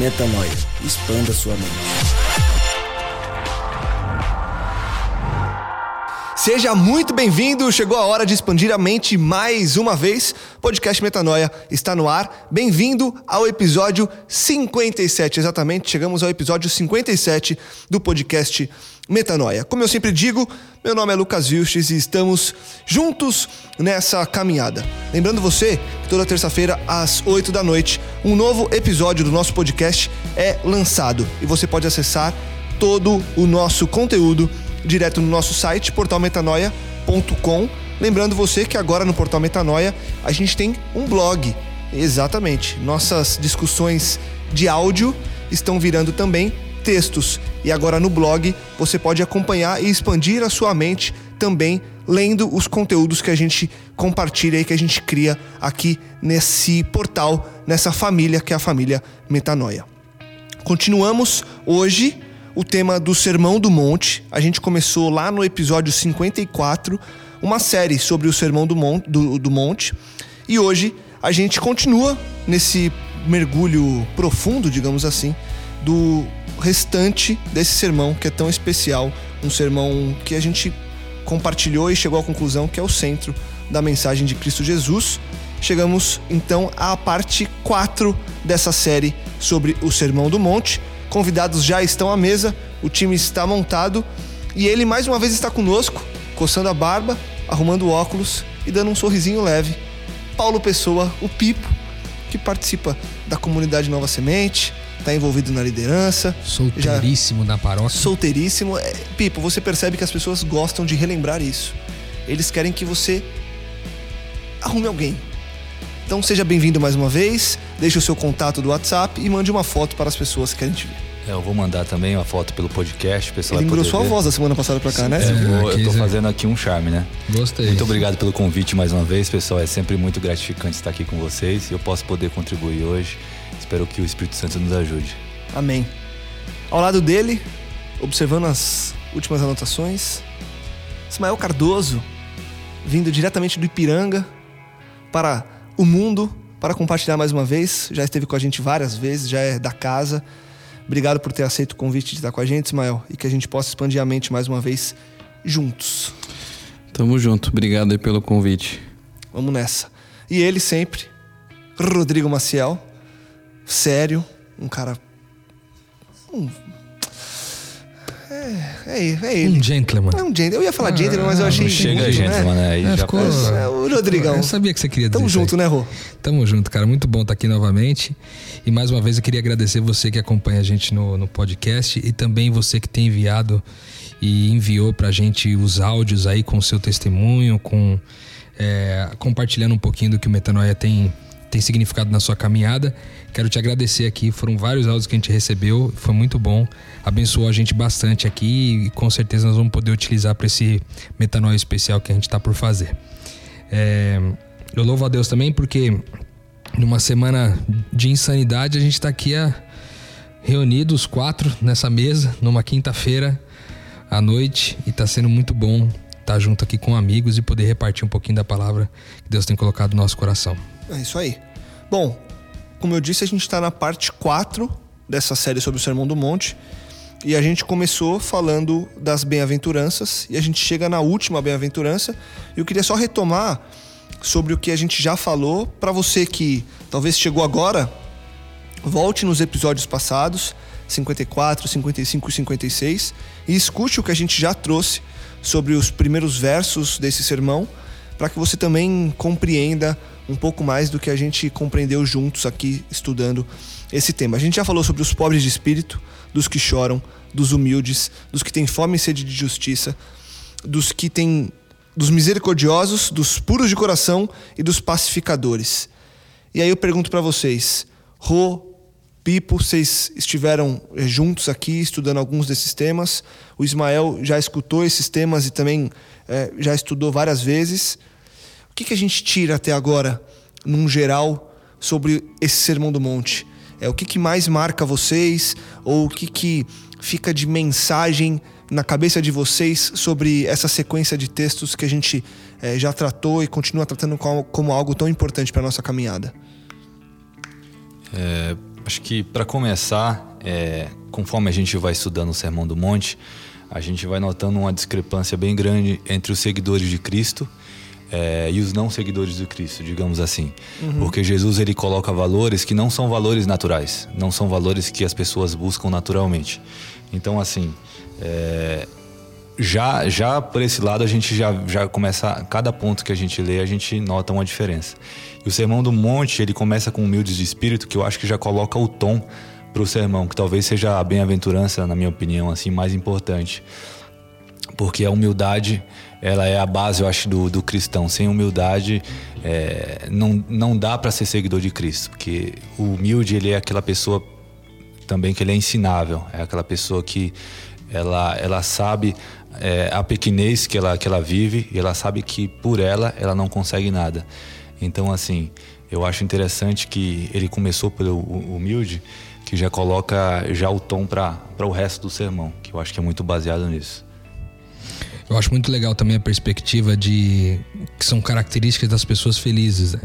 Metanoia. Expanda sua mente. Seja muito bem-vindo, chegou a hora de expandir a mente mais uma vez. Podcast Metanoia está no ar. Bem-vindo ao episódio 57, exatamente. Chegamos ao episódio 57 do podcast Metanoia. Como eu sempre digo, meu nome é Lucas Vilches e estamos juntos nessa caminhada. Lembrando você toda terça-feira às 8 da noite, um novo episódio do nosso podcast é lançado e você pode acessar todo o nosso conteúdo direto no nosso site portalmetanoia.com. Lembrando você que agora no Portal Metanoia a gente tem um blog. Exatamente. Nossas discussões de áudio estão virando também textos. E agora no blog você pode acompanhar e expandir a sua mente também lendo os conteúdos que a gente compartilha e que a gente cria aqui nesse portal, nessa família que é a família Metanoia. Continuamos hoje o tema do Sermão do Monte. A gente começou lá no episódio 54, uma série sobre o Sermão do Monte, do, do Monte. E hoje a gente continua nesse mergulho profundo, digamos assim, do restante desse sermão que é tão especial, um sermão que a gente compartilhou e chegou à conclusão que é o centro da mensagem de Cristo Jesus. Chegamos então à parte 4 dessa série sobre o Sermão do Monte. Convidados já estão à mesa, o time está montado e ele mais uma vez está conosco, coçando a barba, arrumando óculos e dando um sorrisinho leve. Paulo Pessoa, o Pipo, que participa da comunidade Nova Semente, está envolvido na liderança. Solteiríssimo já... na paróquia. Solteiríssimo. É, Pipo, você percebe que as pessoas gostam de relembrar isso. Eles querem que você arrume alguém. Então seja bem-vindo mais uma vez, deixe o seu contato do WhatsApp e mande uma foto para as pessoas que querem te ver. É, eu vou mandar também uma foto pelo podcast, pessoal Ele mudou sua ver. voz da semana passada para cá, né? É, eu, vou- eu tô fazendo aqui um charme, né? Gostei. Muito obrigado pelo convite mais uma vez, pessoal. É sempre muito gratificante estar aqui com vocês e eu posso poder contribuir hoje. Espero que o Espírito Santo nos ajude. Amém. Ao lado dele, observando as últimas anotações, Ismael Cardoso, vindo diretamente do Ipiranga para o mundo, para compartilhar mais uma vez. Já esteve com a gente várias vezes, já é da casa. Obrigado por ter aceito o convite de estar com a gente, Ismael, e que a gente possa expandir a mente mais uma vez juntos. Tamo junto, obrigado aí pelo convite. Vamos nessa. E ele sempre, Rodrigo Maciel, sério, um cara. um- É, é, é ele. Um gentleman. É um gentleman. Eu ia falar gentleman, mas eu achei. Chega, muito, né? mano. Aí É, já ficou- É, o Rodrigão. Eu sabia que você queria dizer Tamo junto, né, Rô? Tamo junto, cara. Muito bom estar aqui novamente. E mais uma vez eu queria agradecer você que acompanha a gente no, no podcast e também você que tem enviado e enviou pra gente os áudios aí com o seu testemunho, com é, compartilhando um pouquinho do que o Metanoia tem, tem significado na sua caminhada. Quero te agradecer aqui. Foram vários áudios que a gente recebeu. Foi muito bom. Abençoou a gente bastante aqui e com certeza nós vamos poder utilizar para esse Metanoia especial que a gente tá por fazer. É, eu louvo a Deus também porque numa semana de insanidade a gente está aqui a, reunidos quatro nessa mesa numa quinta-feira à noite e está sendo muito bom estar junto aqui com amigos e poder repartir um pouquinho da palavra que Deus tem colocado no nosso coração. É isso aí. Bom, como eu disse, a gente está na parte 4 dessa série sobre o Sermão do Monte. E a gente começou falando das bem-aventuranças e a gente chega na última bem-aventurança. Eu queria só retomar sobre o que a gente já falou. Para você que talvez chegou agora, volte nos episódios passados. 54, 55 e 56 e escute o que a gente já trouxe sobre os primeiros versos desse sermão, para que você também compreenda um pouco mais do que a gente compreendeu juntos aqui estudando esse tema. A gente já falou sobre os pobres de espírito, dos que choram, dos humildes, dos que têm fome e sede de justiça, dos que têm dos misericordiosos, dos puros de coração e dos pacificadores. E aí eu pergunto para vocês, Rô, Pipo, vocês estiveram eh, juntos aqui estudando alguns desses temas. O Ismael já escutou esses temas e também é, já estudou várias vezes. Que, que a gente tira até agora, num geral, sobre esse Sermão do Monte? É, o que, que mais marca vocês? Ou o que, que fica de mensagem na cabeça de vocês sobre essa sequência de textos que a gente é, já tratou e continua tratando como, como algo tão importante para nossa caminhada? É, acho que para começar, é, conforme a gente vai estudando o Sermão do Monte, a gente vai notando uma discrepância bem grande entre os seguidores de Cristo é, e os não seguidores de Cristo, digamos assim. Uhum. Porque Jesus ele coloca valores que não são valores naturais, não são valores que as pessoas buscam naturalmente. Então, assim, é, já, já por esse lado a gente já, já começa, cada ponto que a gente lê, a gente nota uma diferença. E o Sermão do Monte, ele começa com humildes de espírito, que eu acho que já coloca o tom para o sermão, que talvez seja a bem-aventurança, na minha opinião, assim, mais importante. Porque a humildade, ela é a base, eu acho, do, do cristão. Sem humildade, é, não, não dá para ser seguidor de Cristo, porque o humilde, ele é aquela pessoa também que ele é ensinável, é aquela pessoa que ela, ela sabe é, a pequenez que ela, que ela vive e ela sabe que por ela ela não consegue nada. Então, assim, eu acho interessante que ele começou pelo humilde, que já coloca já o tom para o resto do sermão, que eu acho que é muito baseado nisso. Eu acho muito legal também a perspectiva de que são características das pessoas felizes. Né?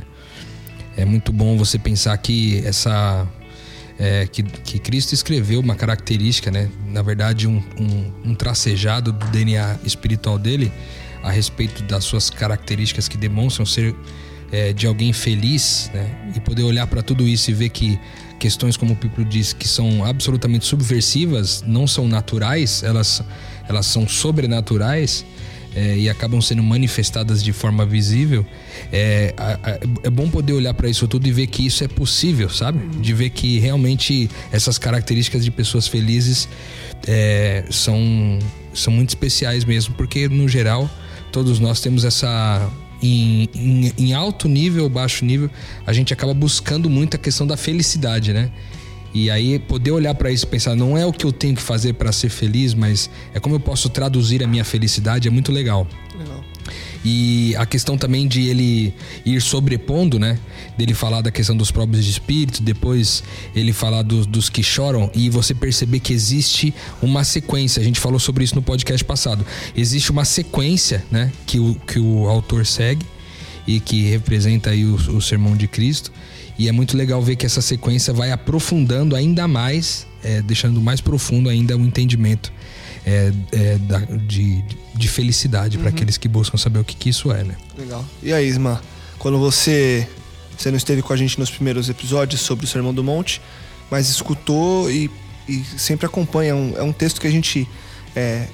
É muito bom você pensar que essa é, que, que Cristo escreveu uma característica, né? Na verdade, um, um, um tracejado do DNA espiritual dele a respeito das suas características que demonstram ser é, de alguém feliz, né? E poder olhar para tudo isso e ver que questões como o Pipo diz que são absolutamente subversivas, não são naturais, elas, elas são sobrenaturais é, e acabam sendo manifestadas de forma visível, é, é bom poder olhar para isso tudo e ver que isso é possível, sabe? De ver que realmente essas características de pessoas felizes é, são, são muito especiais mesmo, porque no geral todos nós temos essa em, em, em, alto nível baixo nível, a gente acaba buscando muito a questão da felicidade, né? E aí poder olhar para isso e pensar, não é o que eu tenho que fazer para ser feliz, mas é como eu posso traduzir a minha felicidade, é muito legal. Legal. E a questão também de ele ir sobrepondo, né? Dele falar da questão dos próprios de espírito, depois ele falar do, dos que choram e você perceber que existe uma sequência. A gente falou sobre isso no podcast passado. Existe uma sequência, né? Que o, que o autor segue e que representa aí o, o sermão de Cristo. E é muito legal ver que essa sequência vai aprofundando ainda mais, é, deixando mais profundo ainda o entendimento é, é, da, de, de felicidade uhum. para aqueles que buscam saber o que, que isso é, né? Legal. E aí, Isma, quando você, você não esteve com a gente nos primeiros episódios sobre o Sermão do Monte, mas escutou e, e sempre acompanha, é um, é um texto que a gente, é,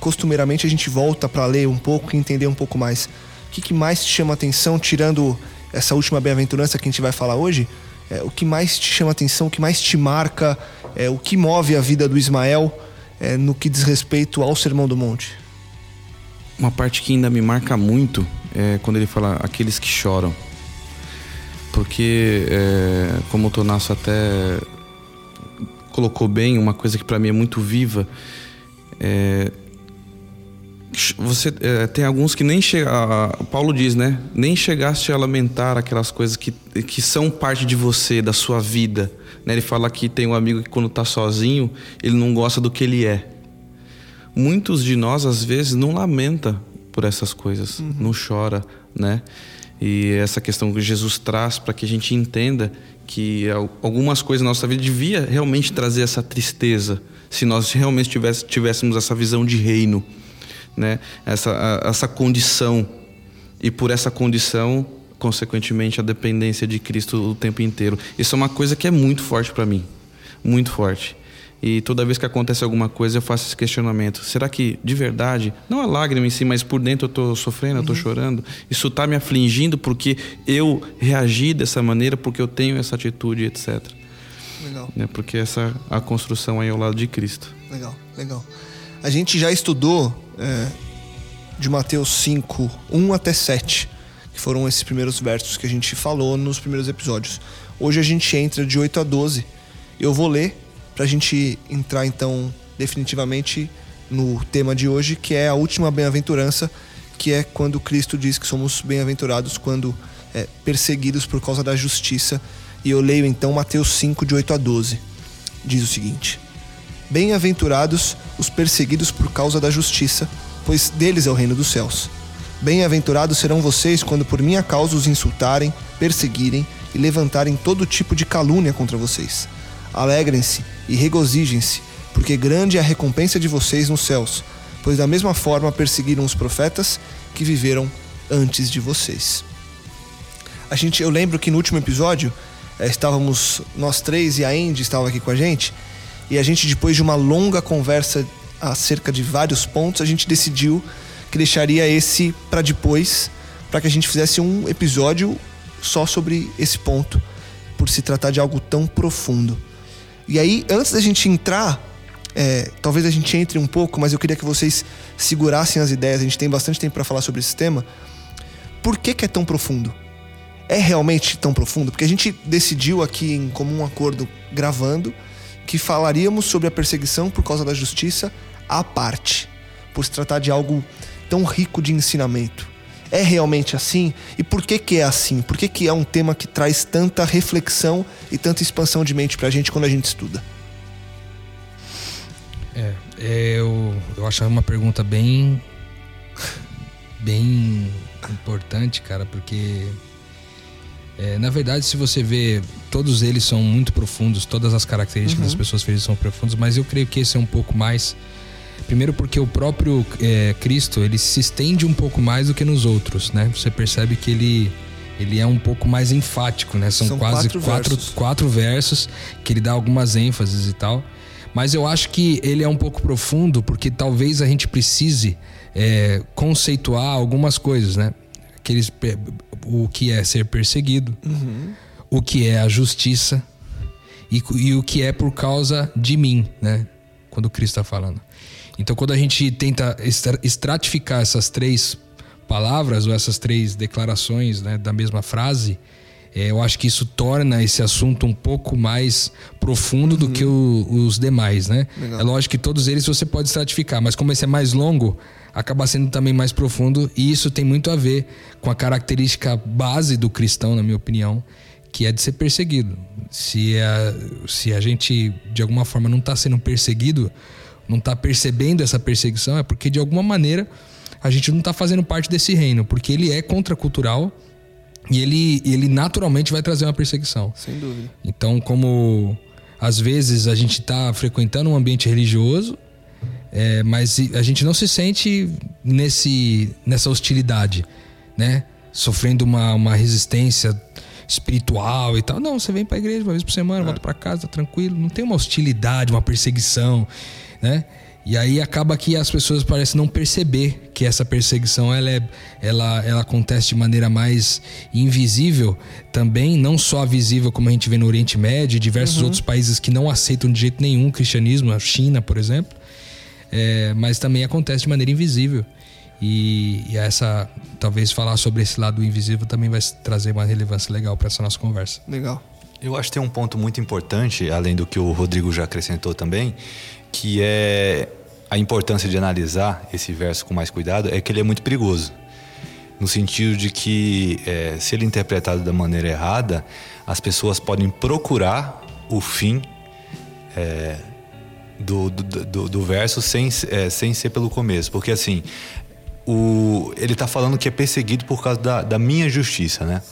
costumeiramente, a gente volta para ler um pouco e entender um pouco mais. O que, que mais te chama atenção, tirando essa última bem-aventurança que a gente vai falar hoje, é, o que mais te chama atenção, o que mais te marca, é, o que move a vida do Ismael é, no que diz respeito ao Sermão do Monte? Uma parte que ainda me marca muito é quando ele fala aqueles que choram. Porque, é, como o Tonasso até colocou bem, uma coisa que para mim é muito viva, é, você é, tem alguns que nem chega, Paulo diz, né? Nem chegaste a lamentar aquelas coisas que, que são parte de você, da sua vida. Né? Ele fala que tem um amigo que quando está sozinho, ele não gosta do que ele é. Muitos de nós às vezes não lamenta por essas coisas, uhum. não chora, né? E essa questão que Jesus traz para que a gente entenda que algumas coisas na nossa vida devia realmente trazer essa tristeza, se nós realmente tivéssemos essa visão de reino né? essa, a, essa condição. E por essa condição, consequentemente, a dependência de Cristo o tempo inteiro. Isso é uma coisa que é muito forte para mim. Muito forte. E toda vez que acontece alguma coisa, eu faço esse questionamento. Será que, de verdade, não a lágrima em si, mas por dentro eu estou sofrendo, eu estou chorando? Isso está me afligindo porque eu reagi dessa maneira, porque eu tenho essa atitude, etc. Legal. É porque essa a construção aí ao lado de Cristo. Legal, legal. A gente já estudou é, de Mateus 5, 1 até 7, que foram esses primeiros versos que a gente falou nos primeiros episódios. Hoje a gente entra de 8 a 12. Eu vou ler para a gente entrar então definitivamente no tema de hoje, que é a última bem-aventurança, que é quando Cristo diz que somos bem-aventurados quando é, perseguidos por causa da justiça. E eu leio então Mateus 5, de 8 a 12. Diz o seguinte: Bem-aventurados os perseguidos por causa da justiça, pois deles é o reino dos céus. Bem-aventurados serão vocês quando por minha causa os insultarem, perseguirem e levantarem todo tipo de calúnia contra vocês. Alegrem-se e regozijem-se, porque grande é a recompensa de vocês nos céus, pois da mesma forma perseguiram os profetas que viveram antes de vocês. A gente, eu lembro que no último episódio eh, estávamos nós três e a Andy estava aqui com a gente e a gente depois de uma longa conversa acerca de vários pontos a gente decidiu que deixaria esse para depois para que a gente fizesse um episódio só sobre esse ponto por se tratar de algo tão profundo. E aí, antes da gente entrar, é, talvez a gente entre um pouco, mas eu queria que vocês segurassem as ideias. A gente tem bastante tempo para falar sobre esse tema. Por que, que é tão profundo? É realmente tão profundo? Porque a gente decidiu aqui em comum acordo, gravando, que falaríamos sobre a perseguição por causa da justiça à parte, por se tratar de algo tão rico de ensinamento. É realmente assim? E por que que é assim? Por que que é um tema que traz tanta reflexão e tanta expansão de mente pra gente quando a gente estuda? É, é, eu, eu acho uma pergunta bem. bem importante, cara, porque. É, na verdade, se você vê, todos eles são muito profundos, todas as características das pessoas felizes são profundas, mas eu creio que esse é um pouco mais. Primeiro porque o próprio é, Cristo, ele se estende um pouco mais do que nos outros, né? Você percebe que ele, ele é um pouco mais enfático, né? São, São quase quatro quatro, versos. quatro versos que ele dá algumas ênfases e tal. Mas eu acho que ele é um pouco profundo porque talvez a gente precise é, conceituar algumas coisas, né? Aqueles, o que é ser perseguido, o que é a justiça e, e o que é por causa de mim, né? Quando Cristo está falando. Então, quando a gente tenta estra- estratificar essas três palavras ou essas três declarações né, da mesma frase, é, eu acho que isso torna esse assunto um pouco mais profundo do que o- os demais, né? Legal. É lógico que todos eles você pode estratificar, mas como esse é mais longo, acaba sendo também mais profundo e isso tem muito a ver com a característica base do cristão, na minha opinião, que é de ser perseguido. Se a, se a gente de alguma forma não está sendo perseguido, não está percebendo essa perseguição, é porque de alguma maneira a gente não está fazendo parte desse reino, porque ele é contracultural e ele, ele naturalmente vai trazer uma perseguição. Sem dúvida. Então, como às vezes a gente está frequentando um ambiente religioso, é, mas a gente não se sente nesse, nessa hostilidade, né? Sofrendo uma, uma resistência espiritual e tal. Não, você vem para a igreja uma vez por semana, volta para casa, tá tranquilo. Não tem uma hostilidade, uma perseguição, né? E aí acaba que as pessoas parecem não perceber que essa perseguição ela, é, ela, ela acontece de maneira mais invisível também, não só visível como a gente vê no Oriente Médio e diversos outros países que não aceitam de jeito nenhum o cristianismo, a China, por exemplo, é, mas também acontece de maneira invisível. E, e essa, talvez falar sobre esse lado invisível também vai trazer uma relevância legal para essa nossa conversa. Legal. Eu acho que tem um ponto muito importante, além do que o Rodrigo já acrescentou também, que é a importância de analisar esse verso com mais cuidado, é que ele é muito perigoso. No sentido de que, é, se ele é interpretado da maneira errada, as pessoas podem procurar o fim é, do, do, do- do verso sem, é, sem ser pelo começo. Porque, assim, o, ele está falando que é perseguido por causa da, da minha justiça, né?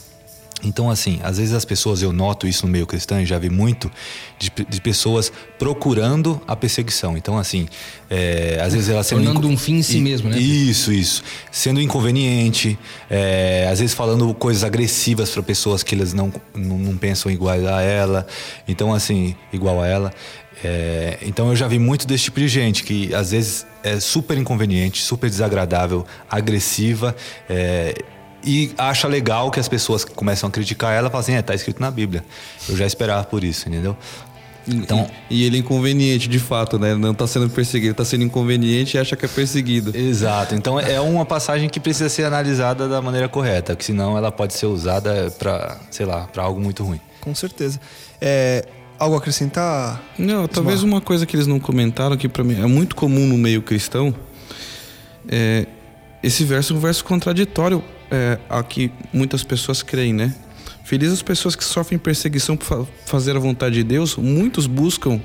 Então, assim, às vezes as pessoas, eu noto isso no meio cristão e já vi muito, de, de pessoas procurando a perseguição. Então, assim, é, às vezes ela sendo. Tornando um fim em si mesmo, né? Isso, isso. Sendo inconveniente, é, às vezes falando coisas agressivas para pessoas que eles não, não, não, pensam igual a ela. Então, assim, igual a ela. É, então eu já vi muito desse tipo de gente que às vezes é super inconveniente, super desagradável, agressiva. É, e acha legal que as pessoas começam a criticar ela, falam assim, é, tá escrito na Bíblia. Eu já esperava por isso, entendeu? Então, e, e ele é inconveniente, de fato, né? Não está sendo perseguido, está sendo inconveniente e acha que é perseguido. Exato. Então é uma passagem que precisa ser analisada da maneira correta, porque senão ela pode ser usada para, sei lá, para algo muito ruim. Com certeza. É, algo a acrescentar? Não, talvez uma coisa que eles não comentaram que para mim é muito comum no meio cristão. É, esse verso é um verso contraditório é, a que muitas pessoas creem, né? Felizes as pessoas que sofrem perseguição por fazer a vontade de Deus. Muitos buscam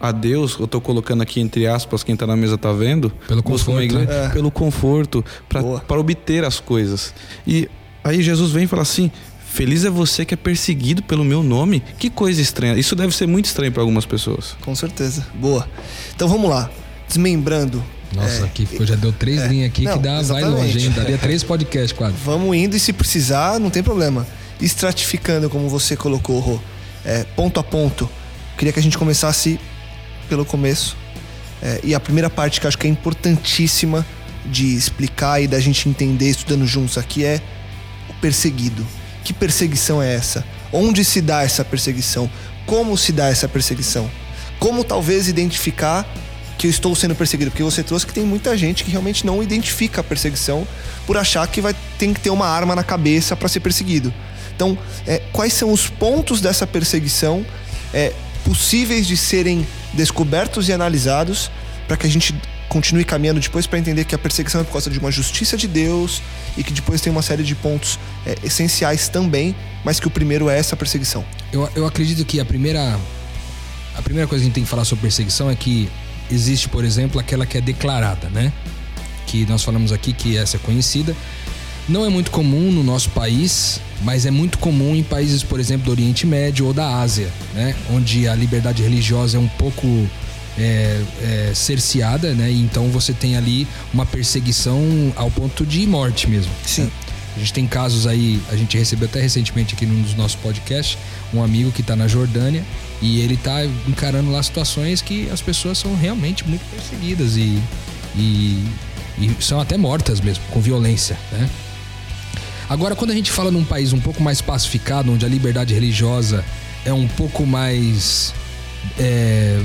a Deus, eu estou colocando aqui entre aspas, quem está na mesa está vendo. Pelo conforto. Igreja, é. Pelo conforto, para obter as coisas. E aí Jesus vem e fala assim: Feliz é você que é perseguido pelo meu nome. Que coisa estranha. Isso deve ser muito estranho para algumas pessoas. Com certeza. Boa. Então vamos lá. Desmembrando nossa, é, aqui já deu três é, linhas aqui não, que dá, vai longe, hein? Daria três podcasts quase. Vamos indo e se precisar, não tem problema. Estratificando, como você colocou, Rô, é, ponto a ponto. Queria que a gente começasse pelo começo. É, e a primeira parte que eu acho que é importantíssima de explicar e da gente entender estudando juntos aqui é o perseguido. Que perseguição é essa? Onde se dá essa perseguição? Como se dá essa perseguição? Como talvez identificar que eu estou sendo perseguido, porque você trouxe que tem muita gente que realmente não identifica a perseguição por achar que vai tem que ter uma arma na cabeça para ser perseguido. Então, é, quais são os pontos dessa perseguição é, possíveis de serem descobertos e analisados para que a gente continue caminhando depois para entender que a perseguição é por causa de uma justiça de Deus e que depois tem uma série de pontos é, essenciais também, mas que o primeiro é essa perseguição. Eu, eu acredito que a primeira a primeira coisa que a gente tem que falar sobre perseguição é que existe, por exemplo, aquela que é declarada, né? Que nós falamos aqui que essa é conhecida. Não é muito comum no nosso país, mas é muito comum em países, por exemplo, do Oriente Médio ou da Ásia, né? Onde a liberdade religiosa é um pouco é, é, cerceada, né? Então você tem ali uma perseguição ao ponto de morte mesmo. Sim. Né? A gente tem casos aí, a gente recebeu até recentemente aqui num dos nossos podcasts, um amigo que está na Jordânia e ele está encarando lá situações que as pessoas são realmente muito perseguidas e, e, e são até mortas mesmo, com violência, né? Agora, quando a gente fala num país um pouco mais pacificado, onde a liberdade religiosa é um pouco mais é,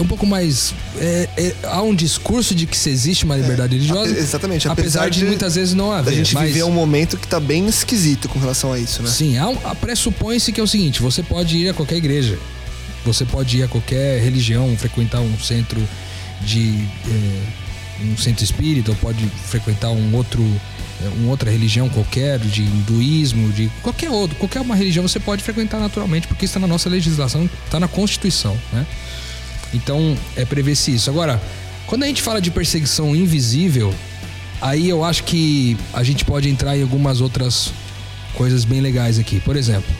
um pouco mais. É, é, há um discurso de que se existe uma liberdade é, religiosa. Exatamente, apesar, apesar de, de, muitas vezes não haver. A gente mas... viver um momento que está bem esquisito com relação a isso, né? Sim, há pressupõe-se que é o seguinte: você pode ir a qualquer igreja, você pode ir a qualquer religião, frequentar um centro de. É, um centro espírita, ou pode frequentar um outro é, uma outra religião qualquer, de hinduísmo, de qualquer outro, qualquer uma religião você pode frequentar naturalmente, porque está na nossa legislação, está na Constituição, né? Então, é prever-se isso. Agora, quando a gente fala de perseguição invisível, aí eu acho que a gente pode entrar em algumas outras coisas bem legais aqui. Por exemplo,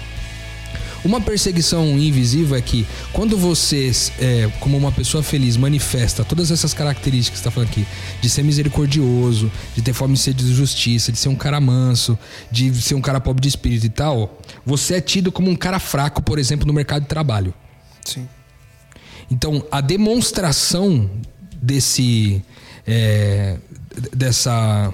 uma perseguição invisível é que quando você, é, como uma pessoa feliz, manifesta todas essas características que está falando aqui, de ser misericordioso, de ter fome e sede de justiça, de ser um cara manso, de ser um cara pobre de espírito e tal, você é tido como um cara fraco, por exemplo, no mercado de trabalho. Sim. Então, a demonstração desse é, dessa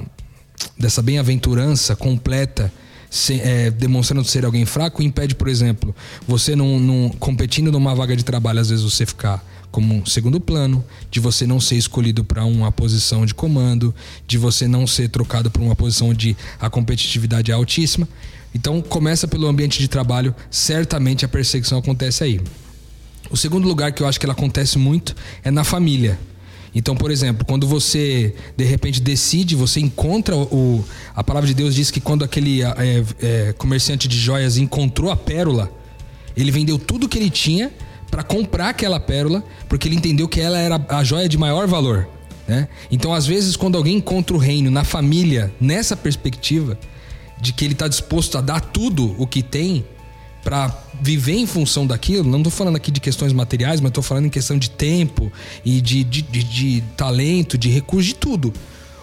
dessa bem-aventurança completa se, é, demonstrando ser alguém fraco impede, por exemplo, você não, não, competindo numa vaga de trabalho, às vezes você ficar como um segundo plano, de você não ser escolhido para uma posição de comando, de você não ser trocado para uma posição de a competitividade é altíssima. Então começa pelo ambiente de trabalho, certamente a perseguição acontece aí. O segundo lugar que eu acho que ela acontece muito é na família. Então, por exemplo, quando você de repente decide, você encontra o. A palavra de Deus diz que quando aquele é, é, comerciante de joias encontrou a pérola, ele vendeu tudo que ele tinha para comprar aquela pérola, porque ele entendeu que ela era a joia de maior valor. Né? Então, às vezes, quando alguém encontra o reino na família, nessa perspectiva, de que ele tá disposto a dar tudo o que tem para viver em função daquilo, não tô falando aqui de questões materiais, mas tô falando em questão de tempo e de, de, de, de talento, de recurso, de tudo.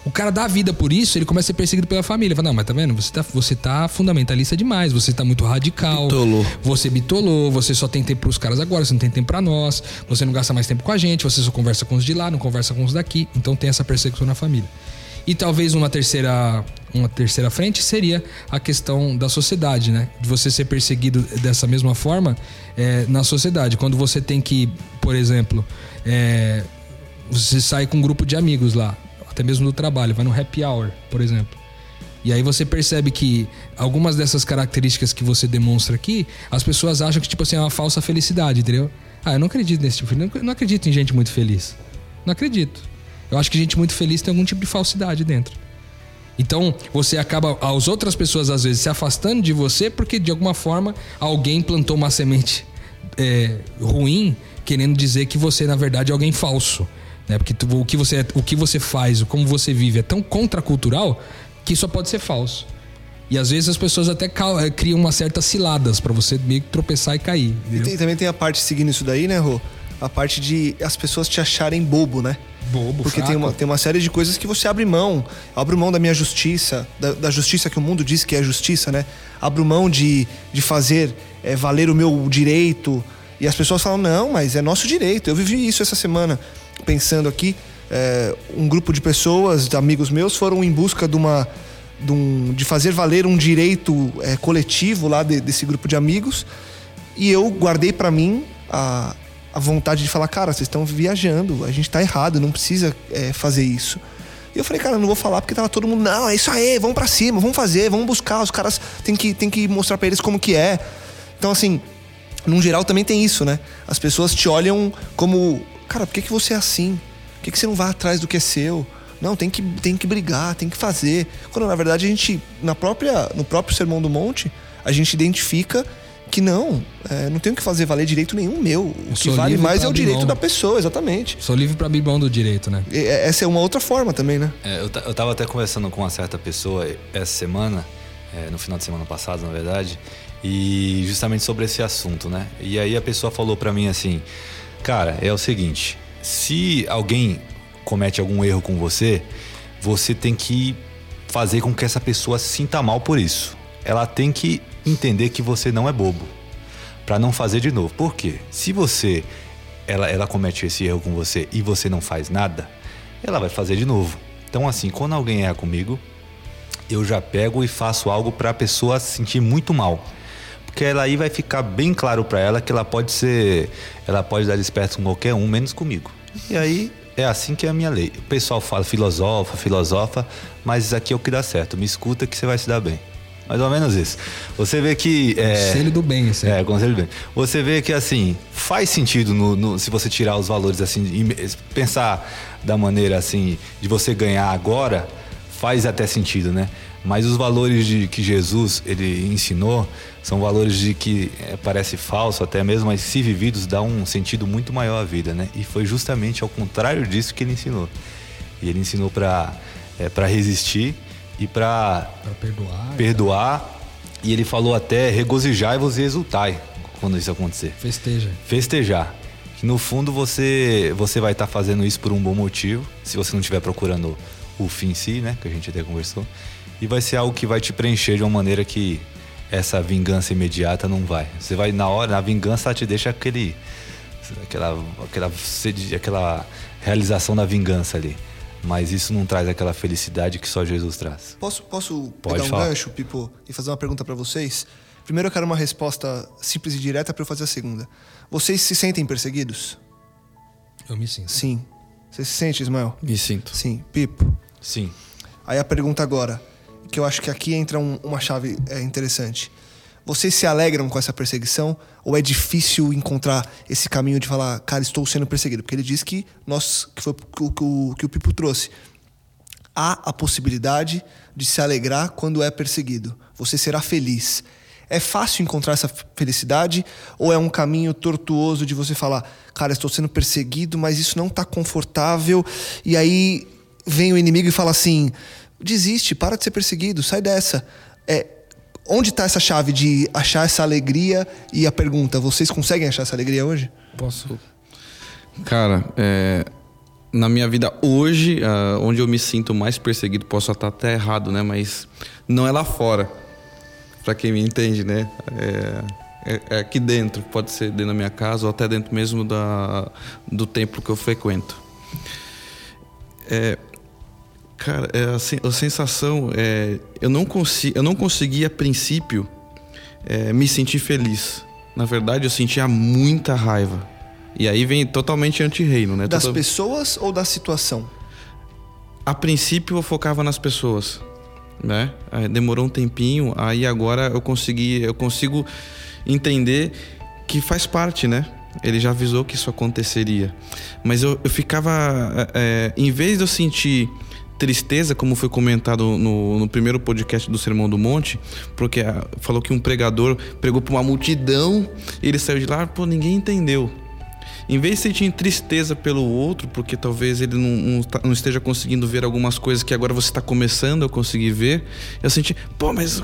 O cara dá a vida por isso, ele começa a ser perseguido pela família. Fala, não, mas tá vendo? Você tá, você tá fundamentalista demais, você tá muito radical. Bitolou. Você bitolou, você só tem tempo pros caras agora, você não tem tempo pra nós, você não gasta mais tempo com a gente, você só conversa com os de lá, não conversa com os daqui. Então tem essa perseguição na família. E talvez uma terceira, uma terceira frente seria a questão da sociedade, né? De você ser perseguido dessa mesma forma é, na sociedade. Quando você tem que, por exemplo, é, você sai com um grupo de amigos lá, até mesmo no trabalho, vai no happy hour, por exemplo. E aí você percebe que algumas dessas características que você demonstra aqui, as pessoas acham que, tipo assim, é uma falsa felicidade, entendeu? Ah, eu não acredito nesse tipo de... Não acredito em gente muito feliz. Não acredito. Eu acho que gente muito feliz tem algum tipo de falsidade dentro. Então, você acaba, as outras pessoas às vezes se afastando de você porque de alguma forma alguém plantou uma semente é, ruim, querendo dizer que você na verdade é alguém falso, né? Porque tu, o que você é, o que você faz, o como você vive é tão contracultural que só pode ser falso. E às vezes as pessoas até ca- criam umas certas ciladas pra você meio que tropeçar e cair. E entendeu? tem- também tem a parte seguindo isso daí, né, Rô? A parte de as pessoas te acharem bobo, né? Bobo, Porque tem uma, tem uma série de coisas que você abre mão. Abro mão da minha justiça, da, da justiça que o mundo diz que é justiça, né? Abro mão de, de fazer é, valer o meu direito. E as pessoas falam, não, mas é nosso direito. Eu vivi isso essa semana, pensando aqui. é, um grupo de pessoas, de amigos meus, foram em busca de uma. De, um- de fazer valer um direito é, coletivo lá de- desse grupo de amigos. E eu guardei pra mim a, a vontade de falar, cara, vocês estão viajando, a gente tá errado, não precisa é, fazer isso. E eu falei, cara, não vou falar porque tava todo mundo, não, é isso aí, vamos pra cima, vamos fazer, vamos buscar, os caras tem que, tem que mostrar pra eles como que é. Então, assim, num geral também tem isso, né? As pessoas te olham como, cara, por que, que você é assim? Por que, que você não vai atrás do que é seu? Não, tem que, tem que brigar, tem que fazer. Quando na verdade a gente, na própria, no próprio Sermão do Monte, a gente identifica que não, é, não tem o que fazer valer direito nenhum meu. O que vale mais é o direito mão. da pessoa, exatamente. Sou livre pra abrir mão do direito, né? E, é, essa é uma outra forma também, né? É, eu, eu tava até conversando com uma certa pessoa essa semana, é, no final de semana passado, na verdade, e justamente sobre esse assunto, né? E aí a pessoa falou pra mim assim: Cara, é o seguinte, se alguém comete algum erro com você, você tem que fazer com que essa pessoa se sinta mal por isso. Ela tem que entender que você não é bobo. Pra não fazer de novo. Por quê? Se você ela, ela comete esse erro com você e você não faz nada, ela vai fazer de novo. Então assim, quando alguém erra comigo, eu já pego e faço algo pra pessoa se sentir muito mal. Porque ela aí vai ficar bem claro pra ela que ela pode ser, ela pode dar desperto com qualquer um, menos comigo. E aí é assim que é a minha lei. O pessoal fala filosofa, filosofa, mas aqui é o que dá certo. Me escuta que você vai se dar bem. Mais ou menos isso. Você vê que. É, Conselho do bem, aí. É, conselho do bem. Você vê que assim, faz sentido no, no- se você tirar os valores assim, e pensar da maneira assim, de você ganhar agora, faz até sentido, né? Mas os valores de que Jesus ele ensinou são valores de que é, parece falso até mesmo, mas se vividos dá um sentido muito maior à vida, né? E foi justamente ao contrário disso que ele ensinou. E ele ensinou para é, para resistir e para perdoar. perdoar. E ele falou até regozijai-vos e exultai quando isso acontecer. Festeja. Festejar. Que no fundo você você vai estar fazendo isso por um bom motivo, se você não estiver procurando o fim em si, né, que a gente até conversou. E vai ser algo que vai te preencher de uma maneira que essa vingança imediata não vai. Você vai na hora, na vingança ela te deixa aquele aquela aquela aquela realização da vingança ali. Mas isso não traz aquela felicidade que só Jesus traz. Posso, posso Pode pegar um falar. gancho, Pipo, e fazer uma pergunta pra vocês? Primeiro eu quero uma resposta simples e direta pra eu fazer a segunda. Vocês se sentem perseguidos? Eu me sinto. Sim. Você se sente, Ismael? Me sinto. Sim. Pipo. Sim. Aí a pergunta agora, que eu acho que aqui entra um- uma chave é, interessante. Vocês se alegram com essa perseguição ou é difícil encontrar esse caminho de falar, cara, estou sendo perseguido? Porque ele diz que nós, que foi o que o, que o Pipo trouxe. Há a possibilidade de se alegrar quando é perseguido. Você será feliz. É fácil encontrar essa felicidade ou é um caminho tortuoso de você falar, cara, estou sendo perseguido, mas isso não está confortável e aí vem o inimigo e fala assim: desiste, para de ser perseguido, sai dessa. É, onde está essa chave de achar essa alegria? E a pergunta, vocês conseguem achar essa alegria hoje? Posso. Cara, é, na minha vida hoje, uh, onde eu me sinto mais perseguido, posso estar até errado, né? Mas não é lá fora. Para quem me entende, né? É, é, é, aqui dentro, pode ser dentro da minha casa ou até dentro mesmo da, do templo que eu frequento. É, cara, é a, a sensação é, eu não consigo, eu não consegui a princípio é, me sentir feliz. Na verdade, eu sentia muita raiva e aí vem totalmente anti-reino, né? Das Total... pessoas ou da situação? A princípio eu focava nas pessoas, né? Demorou um tempinho, aí agora eu consegui, eu consigo entender que faz parte, né? Ele já avisou que isso aconteceria. Mas eu, eu ficava, é, em vez de eu sentir tristeza, como foi comentado no, no, primeiro podcast do Sermão do Monte, porque ah, falou que um pregador pregou para uma multidão e ele saiu de lá, pô, ninguém entendeu. Em vez de sentir tristeza pelo outro, porque talvez ele não, não, tá, não esteja conseguindo ver algumas coisas que agora você está começando a conseguir ver, eu senti, pô, mas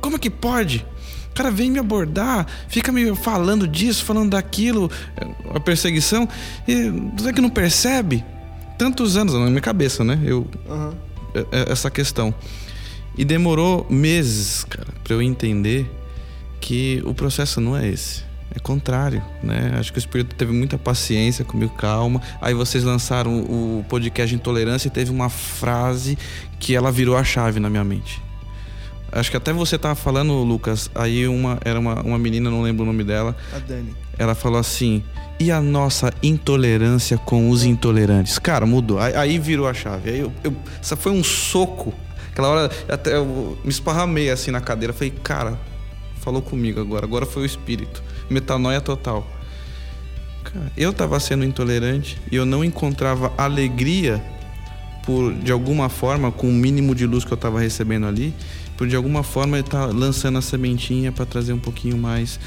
como é que pode? O cara vem me abordar, fica me falando disso, falando daquilo, a perseguição, e você que não percebe? Tantos anos na minha cabeça, né? Eu, uhum. Essa questão. E demorou meses, cara, para eu entender que o processo não é esse. É contrário, né? Acho que o Espírito teve muita paciência comigo, calma. Aí vocês lançaram o podcast Intolerância e teve uma frase que ela virou a chave na minha mente. Acho que até você tava falando, Lucas, aí uma era uma, uma menina, não lembro o nome dela. A Dani. Ela falou assim: "E a nossa intolerância com os intolerantes?". Cara, mudou. Aí, aí virou a chave. Aí eu, eu, essa foi um soco. Aquela hora até eu me esparramei assim na cadeira, falei: "Cara, falou comigo agora. Agora foi o espírito. Metanoia total. Cara, eu estava sendo intolerante e eu não encontrava alegria por, de alguma forma, com o mínimo de luz que eu estava recebendo ali, por de alguma forma ele tá lançando a sementinha para trazer um pouquinho mais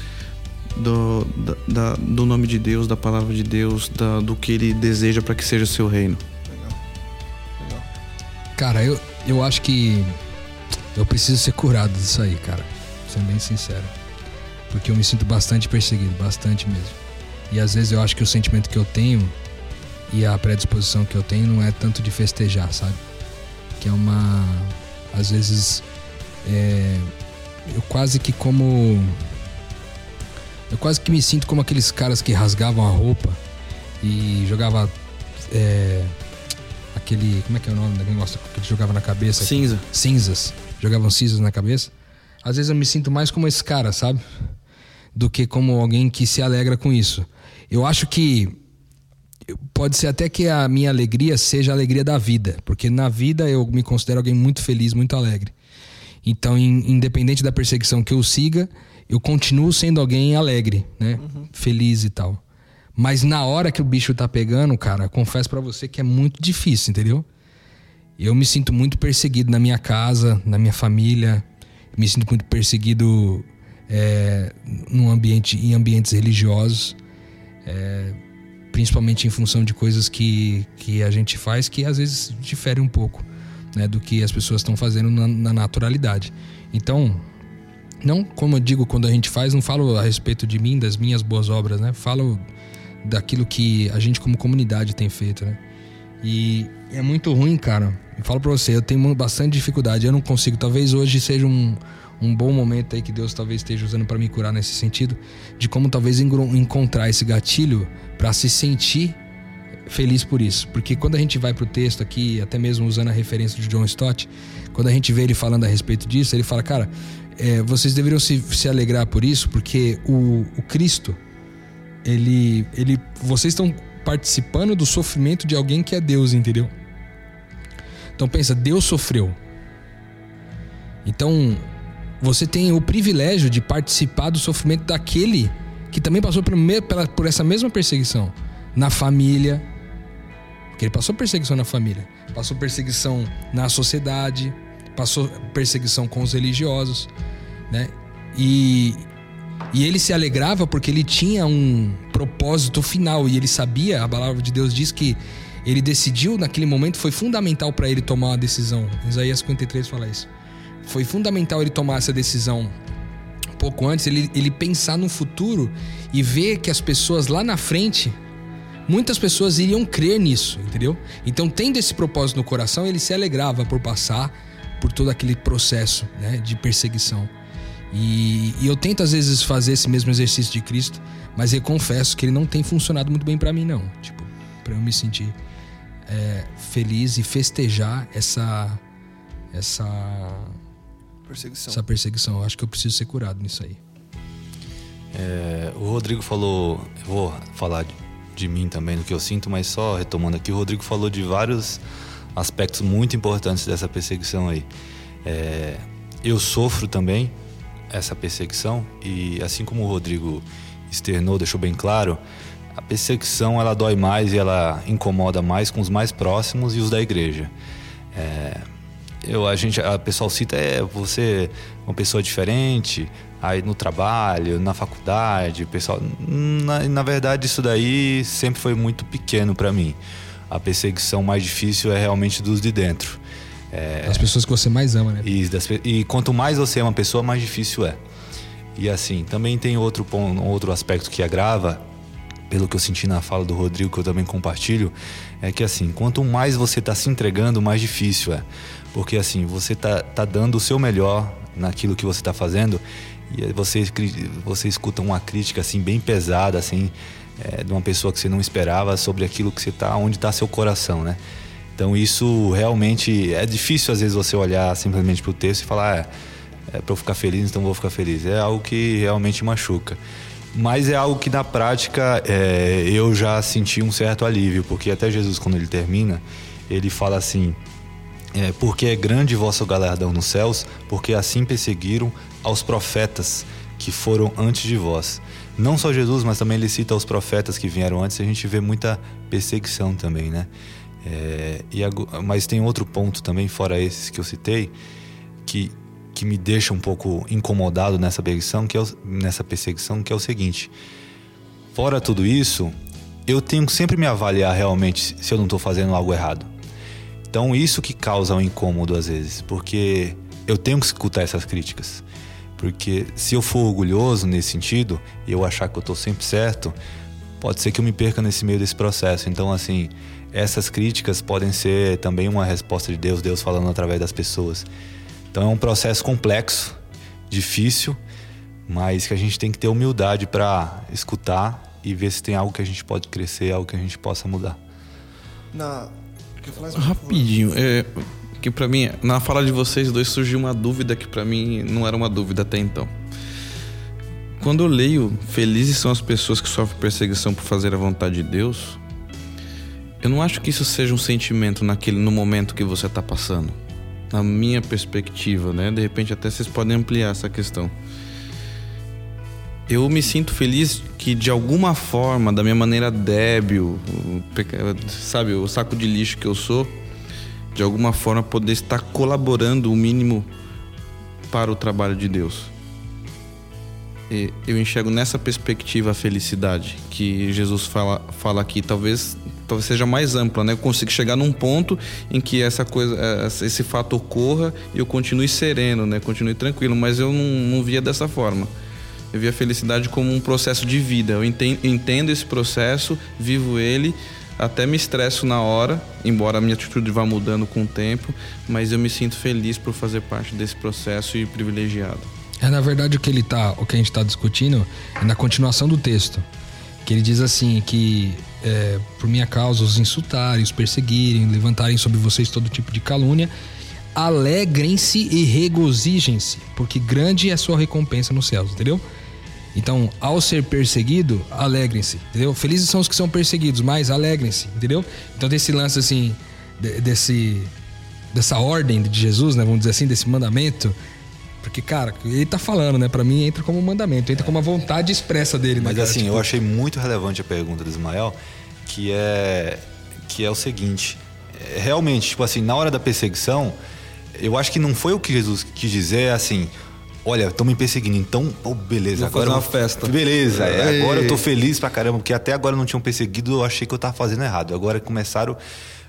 do, da, da, do nome de Deus, da palavra de Deus, da, do que ele deseja para que seja o seu reino. Legal. Cara, eu, eu acho que eu preciso ser curado disso aí, cara sendo bem sincero. Porque eu me sinto bastante perseguido, bastante mesmo. E às vezes eu acho que o sentimento que eu tenho e a predisposição que eu tenho não é tanto de festejar, sabe? Que é uma. Às vezes. É, eu quase que como. Eu quase que me sinto como aqueles caras que rasgavam a roupa e jogava. É, aquele. Como é que é o nome daquele negócio que ele jogava na cabeça? Cinza. Cinzas. Jogavam cinzas na cabeça. Às vezes eu me sinto mais como esse cara, sabe? Do que como alguém que se alegra com isso. Eu acho que pode ser até que a minha alegria seja a alegria da vida, porque na vida eu me considero alguém muito feliz, muito alegre. Então, independente da perseguição que eu siga, eu continuo sendo alguém alegre, né? Uhum. Feliz e tal. Mas na hora que o bicho tá pegando, cara, confesso para você que é muito difícil, entendeu? Eu me sinto muito perseguido na minha casa, na minha família, me sinto muito perseguido é, num ambiente, em ambientes religiosos, é, principalmente em função de coisas que, que a gente faz que às vezes difere um pouco né, do que as pessoas estão fazendo na, na, naturalidade. Então, não como eu digo quando a gente faz, não falo a respeito de mim, das minhas boas obras, né? Falo daquilo que a gente como comunidade tem feito, né? E é muito ruim, cara, eu falo pra você, eu tenho bastante dificuldade. Eu não consigo. Talvez hoje seja um, um bom momento aí que Deus talvez esteja usando para me curar nesse sentido. De como talvez encontrar esse gatilho para se sentir feliz por isso. Porque quando a gente vai pro texto aqui, até mesmo usando a referência de John Stott, quando a gente vê ele falando a respeito disso, ele fala, cara, é, vocês deveriam se, se alegrar por isso, porque o, o Cristo, ele, ele, vocês estão participando do sofrimento de alguém que é Deus, entendeu? Então pensa, Deus sofreu. Então você tem o privilégio de participar do sofrimento daquele que também passou por, por essa mesma perseguição na família. Porque ele passou perseguição na família, passou perseguição na sociedade, passou perseguição com os religiosos, né? E, e ele se alegrava porque ele tinha um propósito final e ele sabia, a palavra de Deus diz que ele decidiu naquele momento, foi fundamental para ele tomar uma decisão. Isaías 53 fala isso. foi fundamental ele tomar essa decisão um pouco antes, ele, ele pensar no futuro e ver que as pessoas lá na frente, muitas pessoas iriam crer nisso, entendeu? Então, tendo esse propósito no coração, ele se alegrava por passar por todo aquele processo né, de perseguição. E, e eu tento às vezes fazer esse mesmo exercício de Cristo, mas eu confesso que ele não tem funcionado muito bem para mim, não. Tipo, para eu me sentir é, feliz e festejar essa essa Perseguição. essa perseguição. Eu acho que eu preciso ser curado nisso aí. É, o Rodrigo falou, eu vou falar de, de mim também, do que eu sinto, mas só retomando aqui, o Rodrigo falou de vários aspectos muito importantes dessa perseguição aí. É, eu sofro também essa perseguição e assim como o Rodrigo externou, deixou bem claro, a perseguição ela dói mais e ela incomoda mais com os mais próximos e os da igreja. É, eu a gente a pessoal cita é você é uma pessoa diferente aí no trabalho na faculdade pessoal na, na verdade isso daí sempre foi muito pequeno para mim a perseguição mais difícil é realmente dos de dentro é, As pessoas que você mais ama, né? e, das e quanto mais você é uma pessoa mais difícil é e assim também tem outro ponto outro aspecto que agrava pelo que eu senti na fala do Rodrigo, que eu também compartilho, é que assim, quanto mais você está se entregando, mais difícil é. Porque assim, você tá, tá dando o seu melhor naquilo que você está fazendo e você, você escuta uma crítica assim bem pesada, assim, é, de uma pessoa que você não esperava sobre aquilo que você tá, onde está seu coração, né? Então isso realmente é difícil às vezes você olhar simplesmente para o texto e falar, ah, é para eu ficar feliz, então vou ficar feliz. É algo que realmente machuca. Mas é algo que na prática é, eu já senti um certo alívio, porque até Jesus, quando ele termina, ele fala assim: é, Porque é grande vosso galardão nos céus, porque assim perseguiram aos profetas que foram antes de vós. Não só Jesus, mas também ele cita os profetas que vieram antes, a gente vê muita perseguição também, né? É, e mas tem outro ponto também, fora esses que eu citei, que, que me deixa um pouco incomodado nessa perseguição, que é o, nessa perseguição, que é o seguinte: fora tudo isso, eu tenho que sempre me avaliar realmente se eu não estou fazendo algo errado. Então isso que causa um incômodo às vezes, porque eu tenho que escutar essas críticas. Porque se eu for orgulhoso nesse sentido e eu achar que eu estou sempre certo, pode ser que eu me perca nesse meio desse processo. Então, assim, essas críticas podem ser também uma resposta de Deus, Deus falando através das pessoas. Então, é um processo complexo, difícil, mas que a gente tem que ter humildade para escutar e ver se tem algo que a gente pode crescer, algo que a gente possa mudar. Na... Quer falar mais? Rapidinho, é, que para mim, na fala de vocês dois surgiu uma dúvida que para mim não era uma dúvida até então. Quando eu leio Felizes são as pessoas que sofrem perseguição por fazer a vontade de Deus, eu não acho que isso seja um sentimento naquele no momento que você está passando. Na minha perspectiva, né? De repente até vocês podem ampliar essa questão. Eu me sinto feliz que de alguma forma, da minha maneira débil, sabe, o saco de lixo que eu sou, de alguma forma poder estar colaborando o mínimo para o trabalho de Deus. E eu enxergo nessa perspectiva a felicidade que Jesus fala, fala aqui, talvez talvez seja mais ampla, né? Eu consigo chegar num ponto em que essa coisa, essa- esse fato ocorra e eu continue sereno, né? Continue tranquilo, mas eu não, não via dessa forma. Eu via a felicidade como um processo de vida. Eu enten- entendo esse processo, vivo ele, até me estresso na hora, embora a minha atitude vá mudando com o tempo, mas eu me sinto feliz por fazer parte desse processo e privilegiado. É, na verdade, o que ele tá, o que a gente está discutindo é na continuação do texto. Que ele diz assim: que é, por minha causa os insultarem, os perseguirem, levantarem sobre vocês todo tipo de calúnia, alegrem-se e regozijem-se, porque grande é a sua recompensa nos céus, entendeu? Então, ao ser perseguido, alegrem-se, entendeu? Felizes são os que são perseguidos, mas alegrem-se, entendeu? Então tem esse lance assim, de- desse dessa ordem de Jesus, né, vamos dizer assim, desse mandamento, porque cara, ele tá falando, né, Pra mim entra como um mandamento, entra como uma vontade expressa dele, né? Mas cara? assim, Tipo, eu achei muito relevante a pergunta do Ismael, que é que é o seguinte, é, realmente, tipo assim, na hora da perseguição, eu acho que não foi o que Jesus quis dizer, assim, olha, estão me perseguindo, então, pô, beleza, Vou agora fazer uma festa. Beleza, é, agora eu tô feliz pra caramba, porque até agora não tinham perseguido, eu achei que eu tava fazendo errado. Agora começaram,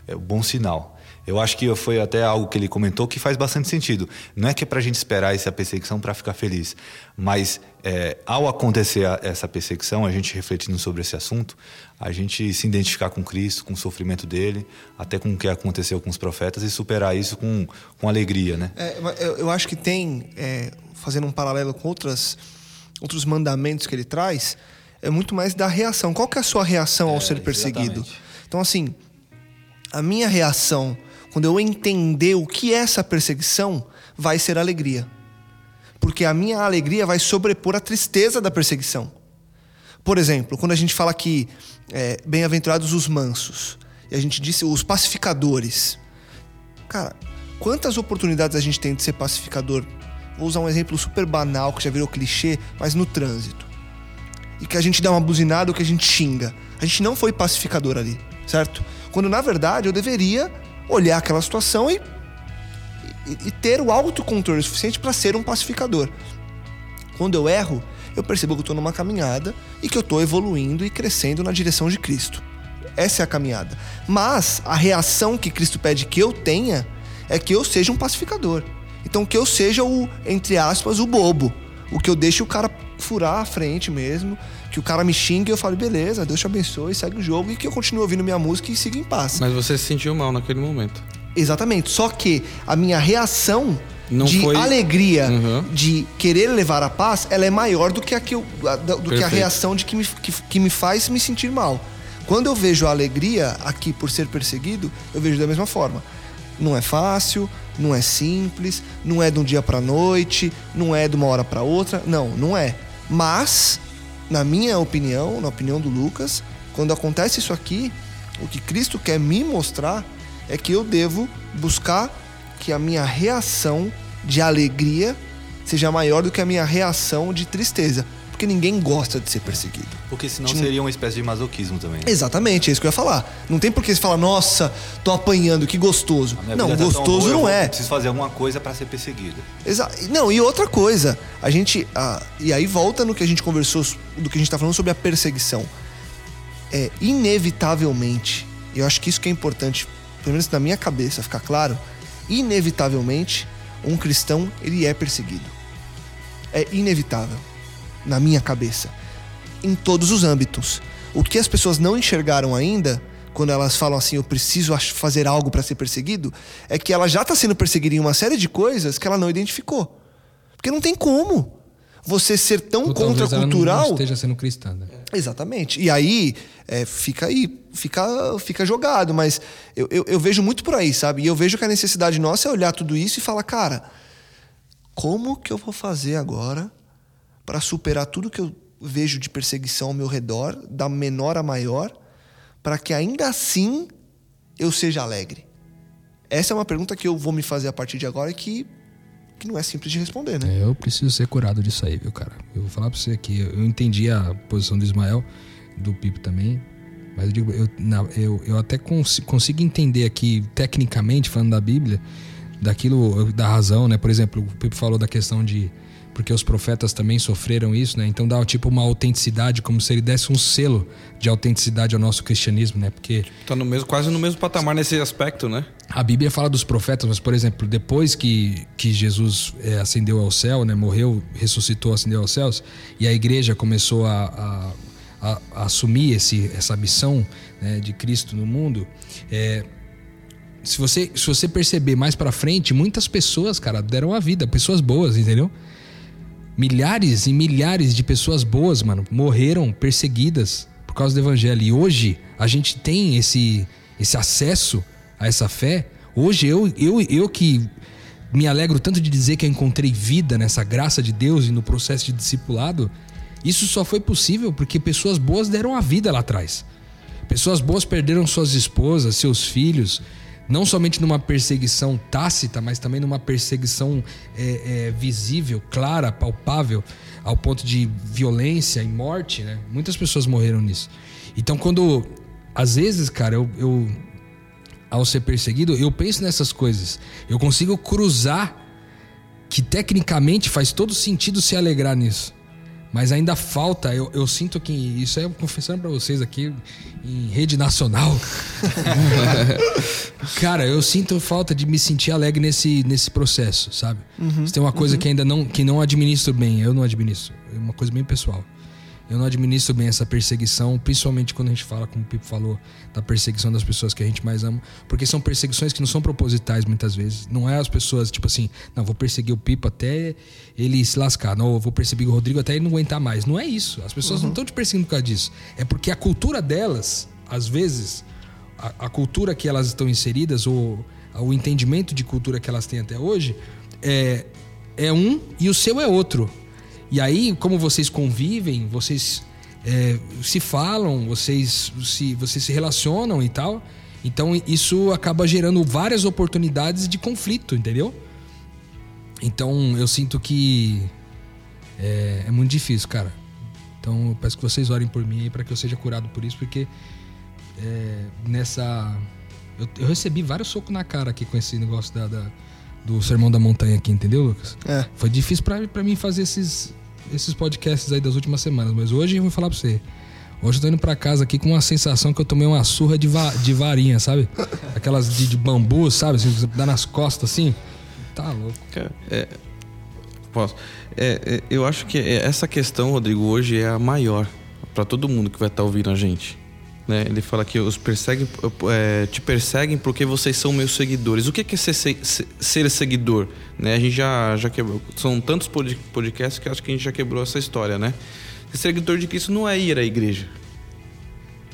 é um bom sinal. Eu acho que foi até algo que ele comentou que faz bastante sentido. Não é que é para a gente esperar essa perseguição para ficar feliz, mas é, ao acontecer a, essa perseguição, a gente refletindo sobre esse assunto, a gente se identificar com Cristo, com o sofrimento dele, até com o que aconteceu com os profetas e superar isso com, com alegria, né? É, eu, eu, acho que tem, é, fazendo um paralelo com outras, outros mandamentos que ele traz, é muito mais da reação. Qual que é a sua reação ao é, ser perseguido? Exatamente. Então, assim, a minha reação quando eu entender o que é essa perseguição, vai ser alegria. Porque a minha alegria vai sobrepor a tristeza da perseguição. Por exemplo, quando a gente fala que é, bem-aventurados os mansos, e a gente disse os pacificadores. Cara, quantas oportunidades a gente tem de ser pacificador? Vou usar um exemplo super banal, que já virou clichê, mas no trânsito. E que a gente dá uma buzinada ou que a gente xinga. A gente não foi pacificador ali, certo? Quando na verdade eu deveria olhar aquela situação e, e, e ter o autocontrole suficiente para ser um pacificador. Quando eu erro, eu percebo que eu estou numa caminhada e que eu estou evoluindo e crescendo na direção de Cristo. Essa é a caminhada. Mas a reação que Cristo pede que eu tenha é que eu seja um pacificador. Então que eu seja o, entre aspas, o bobo. O que eu deixe o cara furar a frente mesmo, que o cara me xingue e eu falo, beleza, Deus te abençoe, segue o jogo e que eu continue ouvindo minha música e siga em paz. Mas você se sentiu mal naquele momento. Exatamente. Só que a minha reação Não de foi... alegria, uhum. de querer levar a paz, ela é maior do que a, que eu, do que a reação de que me, que, que me faz me sentir mal. Quando eu vejo a alegria aqui por ser perseguido, eu vejo da mesma forma. Não é fácil, não é simples, não é de um dia para noite, não é de uma hora para outra, não, não é. Mas, na minha opinião, na opinião do Lucas, quando acontece isso aqui, o que Cristo quer me mostrar é que eu devo buscar que a minha reação de alegria seja maior do que a minha reação de tristeza. Porque ninguém gosta de ser perseguido. Porque senão seria uma espécie de masoquismo também. Né? Exatamente, é isso que eu ia falar. Não tem por que você falar, nossa, tô apanhando, que gostoso. Não, tá gostoso boa, não é. Preciso fazer alguma coisa para ser perseguido. Exa não, e outra coisa, a gente. Ah, e aí volta no que a gente conversou, do que a gente tá falando sobre a perseguição. É, inevitavelmente, eu acho que isso que é importante, pelo menos na minha cabeça, ficar claro, inevitavelmente, um cristão, ele é perseguido. É inevitável na minha cabeça, em todos os âmbitos. O que as pessoas não enxergaram ainda, quando elas falam assim, eu preciso fazer algo para ser perseguido, é que ela já está sendo perseguida em uma série de coisas que ela não identificou. Porque não tem como você ser tão contracultural. Não esteja sendo cristã. Né? Exatamente. E aí, é, fica aí, fica, fica jogado. Mas eu, eu, eu, vejo muito por aí, sabe? E eu vejo que a necessidade nossa é olhar tudo isso e falar, cara, como que eu vou fazer agora para superar tudo que eu vejo de perseguição ao meu redor, da menor a maior, para que ainda assim eu seja alegre? Essa é uma pergunta que eu vou me fazer a partir de agora que, que não é simples de responder, né? É, eu preciso ser curado disso aí, viu, cara? Eu vou falar pra você aqui, eu entendi a posição do Ismael, do Pipo também, mas eu digo, eu, eu, eu até cons, consigo entender aqui, tecnicamente, falando da Bíblia, daquilo, da razão, né? Por exemplo, o Pipo falou da questão de porque os profetas também sofreram isso, né? Então dá tipo uma autenticidade, como se ele desse um selo de autenticidade ao nosso cristianismo, né? Porque tá no mesmo, quase no mesmo patamar nesse aspecto, né? A Bíblia fala dos profetas, mas por exemplo, depois que, que Jesus é, ascendeu ao céu, né? Morreu, ressuscitou, ascendeu aos céus, e a igreja começou a, a, a, a assumir esse, essa missão né, de Cristo no mundo. É, se você, se você perceber mais para frente, muitas pessoas, cara, deram a vida, pessoas boas, entendeu? Milhares e milhares de pessoas boas, mano, morreram perseguidas por causa do evangelho. E hoje a gente tem esse, esse acesso a essa fé. Hoje eu, eu, eu que me alegro tanto de dizer que eu encontrei vida nessa graça de Deus e no processo de discipulado, isso só foi possível porque pessoas boas deram a vida lá atrás. Pessoas boas perderam suas esposas, seus filhos, não somente numa perseguição tácita, mas também numa perseguição é, é, visível, clara, palpável, ao ponto de violência e morte, né? Muitas pessoas morreram nisso. Então, quando. Às vezes, cara, eu, eu ao ser perseguido, eu penso nessas coisas. Eu consigo cruzar que tecnicamente faz todo sentido se alegrar nisso. Mas ainda falta, eu, eu sinto que isso é confessando para vocês aqui em rede nacional. Cara, eu sinto falta de me sentir alegre nesse, nesse processo, sabe? Uhum, tem uma coisa uhum. que ainda não, que não administro bem, eu não administro. É uma coisa bem pessoal. Eu não administro bem essa perseguição, principalmente quando a gente fala, como o Pipo falou, da perseguição das pessoas que a gente mais ama. Porque são perseguições que não são propositais muitas vezes. Não é as pessoas, tipo assim, não, vou perseguir o Pipo até ele se lascar. Não, vou perseguir o Rodrigo até ele não aguentar mais. Não é isso. As pessoas uhum. não estão te perseguindo por causa disso. É porque a cultura delas, às vezes, a, a cultura que elas estão inseridas, ou o entendimento de cultura que elas têm até hoje, é, é um e o seu é outro. E aí, como vocês convivem, vocês é, se falam, vocês se, vocês se relacionam e tal. Então isso acaba gerando várias oportunidades de conflito, entendeu? Então eu sinto que é, é muito difícil, cara. Então eu peço que vocês orem por mim para que eu seja curado por isso, porque é, nessa. Eu, eu, recebi vários socos na cara aqui com esse negócio da, da do Sermão da Montanha aqui, entendeu, Lucas? É. Foi difícil para mim fazer esses, esses podcasts aí das últimas semanas, mas hoje eu vou falar pra você. Hoje eu tô indo pra casa aqui com uma sensação que eu tomei uma surra de, va de varinha, sabe? Aquelas de, de bambu, sabe? Assim, dá nas costas assim. Tá louco. É, posso. É, é, eu acho que essa questão, Rodrigo, hoje é a maior para todo mundo que vai estar tá ouvindo a gente. Né? Ele fala que os perseguem, é, te perseguem porque vocês são meus seguidores. O que é ser, ser seguidor? Né? A gente já, já quebrou. São tantos podcasts que acho que a gente já quebrou essa história, né? Ser seguidor de Cristo não é ir à igreja.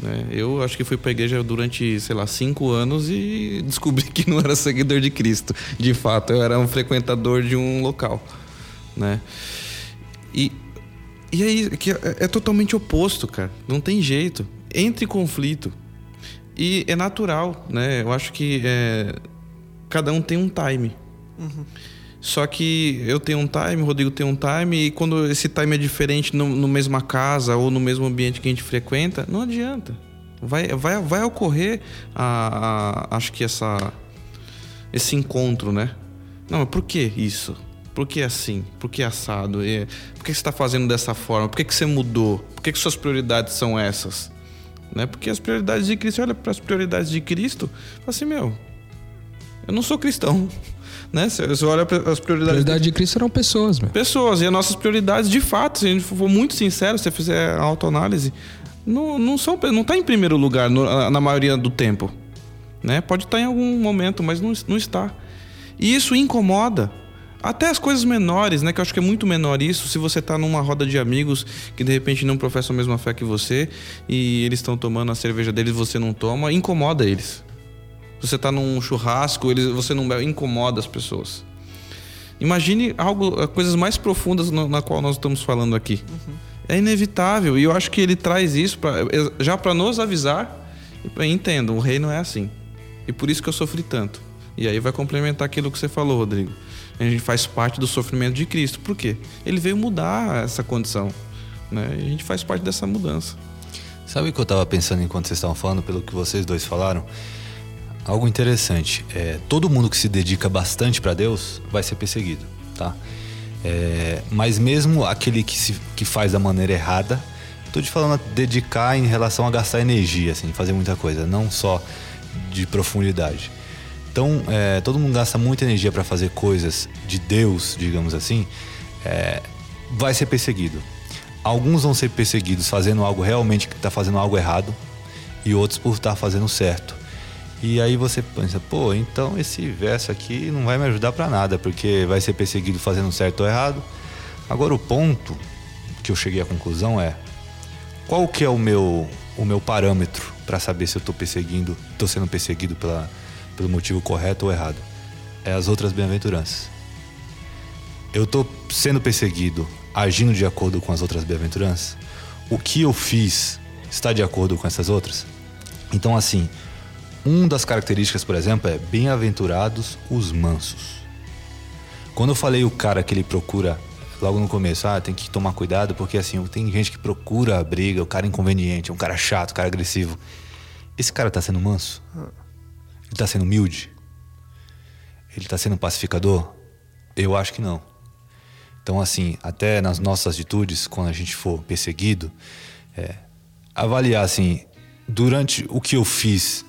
Né? Eu acho que fui para a igreja durante, sei lá, cinco anos e descobri que não era seguidor de Cristo. De fato, eu era um frequentador de um local, né? E, e aí, que é, é totalmente oposto, cara. Não tem jeito entre conflito. E é natural, né? Eu acho que é, cada um tem um time. Uhum. Só que eu tenho um time, o Rodrigo tem um time, e quando esse time é diferente no, no mesma casa ou no mesmo ambiente que a gente frequenta, não adianta. Vai, vai, vai ocorrer, a, a, acho que essa, esse encontro, né? Não, mas por que isso? Por que assim? Por que assado? E, por que você está fazendo dessa forma? Por que, que você mudou? Por que, que suas prioridades são essas? Né? Porque as prioridades de Cristo, olha para as prioridades de Cristo, fala assim, meu, eu não sou cristão. Né? Você olha para as prioridades. Prioridade de Cristo eram pessoas, meu. Pessoas. E as nossas prioridades, de fato, se a gente for muito sincero, se você fizer a autoanálise, não, não são não está em primeiro lugar no, na maioria do tempo. Né? Pode estar em algum momento, mas não, não está. E isso incomoda. Até as coisas menores, né? Que eu acho que é muito menor isso. Se você tá numa roda de amigos que de repente não professam a mesma fé que você e eles estão tomando a cerveja deles você não toma, incomoda eles. Você tá num churrasco, eles, você não incomoda as pessoas. Imagine algo, coisas mais profundas no, na qual nós estamos falando aqui. Uhum. É inevitável e eu acho que ele traz isso pra, já para nos avisar. Entendo, o rei não é assim. E por isso que eu sofri tanto. E aí vai complementar aquilo que você falou, Rodrigo a gente faz parte do sofrimento de Cristo. Por quê? Ele veio mudar essa condição. Né? E a gente faz parte dessa mudança. Sabe o que eu estava pensando enquanto vocês estavam falando, pelo que vocês dois falaram? Algo interessante. É, todo mundo que se dedica bastante para Deus vai ser perseguido, tá? É, mas mesmo aquele que, se, que faz da maneira errada, estou te falando dedicar em relação a gastar energia, assim, fazer muita coisa, não só de profundidade. Então, é, todo mundo gasta muita energia para fazer coisas de Deus, digamos assim, é, vai ser perseguido. Alguns vão ser perseguidos fazendo algo realmente que está fazendo algo errado e outros por estar tá fazendo certo. E aí você pensa, pô, então esse verso aqui não vai me ajudar para nada, porque vai ser perseguido fazendo certo ou errado. Agora o ponto que eu cheguei à conclusão é qual que é o meu o meu parâmetro para saber se eu estou perseguindo, estou sendo perseguido pela pelo motivo correto ou errado. É as outras bem-aventuranças. Eu estou sendo perseguido, agindo de acordo com as outras bem-aventuranças? O que eu fiz está de acordo com essas outras? Então, assim, uma das características, por exemplo, é bem-aventurados os mansos. Quando eu falei o cara que ele procura logo no começo, ah, tem que tomar cuidado porque assim, tem gente que procura a briga, o cara inconveniente, um cara chato, um cara agressivo. Esse cara tá sendo manso? Ele está sendo humilde? Ele está sendo pacificador? Eu acho que não. Então, assim, até nas nossas atitudes, quando a gente for perseguido, é, avaliar assim, durante o que eu fiz,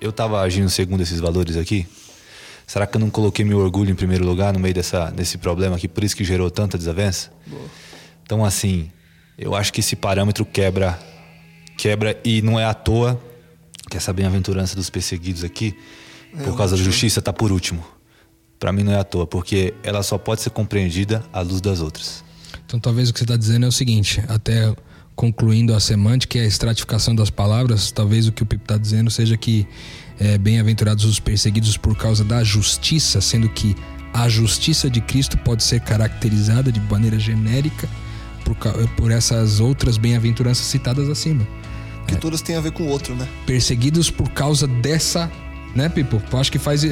eu estava agindo segundo esses valores aqui? Será que eu não coloquei meu orgulho em primeiro lugar no meio dessa, desse problema aqui, por isso que gerou tanta desavença? Boa. Então, assim, eu acho que esse parâmetro quebra, quebra e não é à toa que essa bem-aventurança dos perseguidos aqui, é por causa da justiça, está por último. Para mim não é à toa, porque ela só pode ser compreendida à luz das outras. Então, talvez o que você está dizendo é o seguinte, até concluindo a semântica e a estratificação das palavras, talvez o que o Pipo está dizendo seja que é, bem-aventurados os perseguidos por causa da justiça, sendo que a justiça de Cristo pode ser caracterizada de maneira genérica por, por essas outras bem-aventuranças citadas acima. Que é. todas têm a ver com o outro, né? Perseguidos por causa dessa, né, Pipo? Eu acho que faz,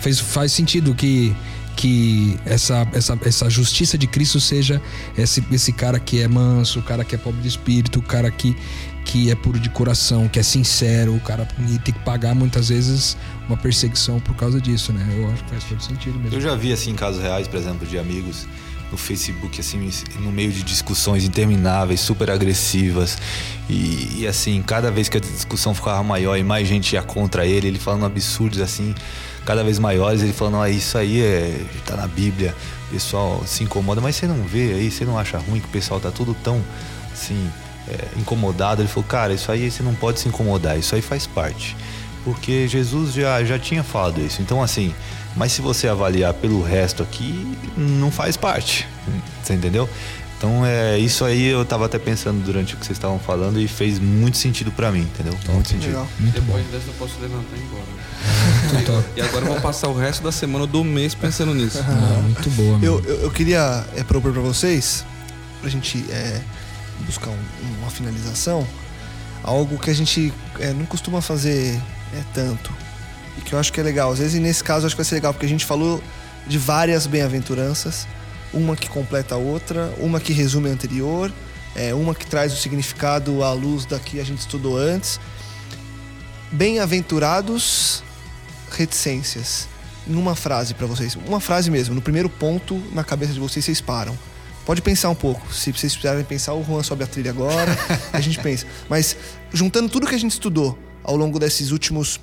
faz, faz sentido que que essa, essa, essa justiça de Cristo seja esse, esse cara que é manso, o cara que é pobre de espírito, o cara que, que é puro de coração, que é sincero, o cara tem que pagar muitas vezes uma perseguição por causa disso, né? Eu acho que faz todo sentido mesmo. Eu já vi assim casos reais, por exemplo, de amigos no Facebook, assim, no meio de discussões intermináveis, super agressivas. E, e, assim, cada vez que a discussão ficava maior e mais gente ia contra ele, ele falando absurdos assim cada vez maiores, ele falando, ah, isso aí é, tá na Bíblia, o pessoal se incomoda, mas você não vê aí, você não acha ruim que o pessoal tá tudo tão assim, é, incomodado? Ele falou, cara, isso aí você não pode se incomodar, isso aí faz parte. Porque Jesus já, já tinha falado isso. Então, assim, mas se você avaliar pelo resto aqui, não faz parte. Você entendeu? Então é isso aí eu tava até pensando durante o que vocês estavam falando e fez muito sentido para mim, entendeu? Muito sentido. Legal. Muito Depois bom. dessa eu posso levantar e ir embora. e agora eu vou passar o resto da semana do mês pensando nisso. Ah, muito boa. Eu, eu, eu, queria é, propor para vocês, pra gente é, buscar um, uma finalização, algo que a gente é, não costuma fazer é, tanto e que eu acho que é legal. Às vezes nesse caso eu acho que vai ser legal porque a gente falou de várias bem-aventuranças uma que completa a outra, uma que resume a anterior, é, uma que traz o significado à luz da que a gente estudou antes. Bem-aventurados reticências. Em uma frase para vocês, uma frase mesmo, no primeiro ponto na cabeça de vocês, vocês param. Pode pensar um pouco. Se vocês precisarem pensar, o Juan sobe a trilha agora, a gente pensa. Mas juntando tudo que a gente estudou ao longo desses últimos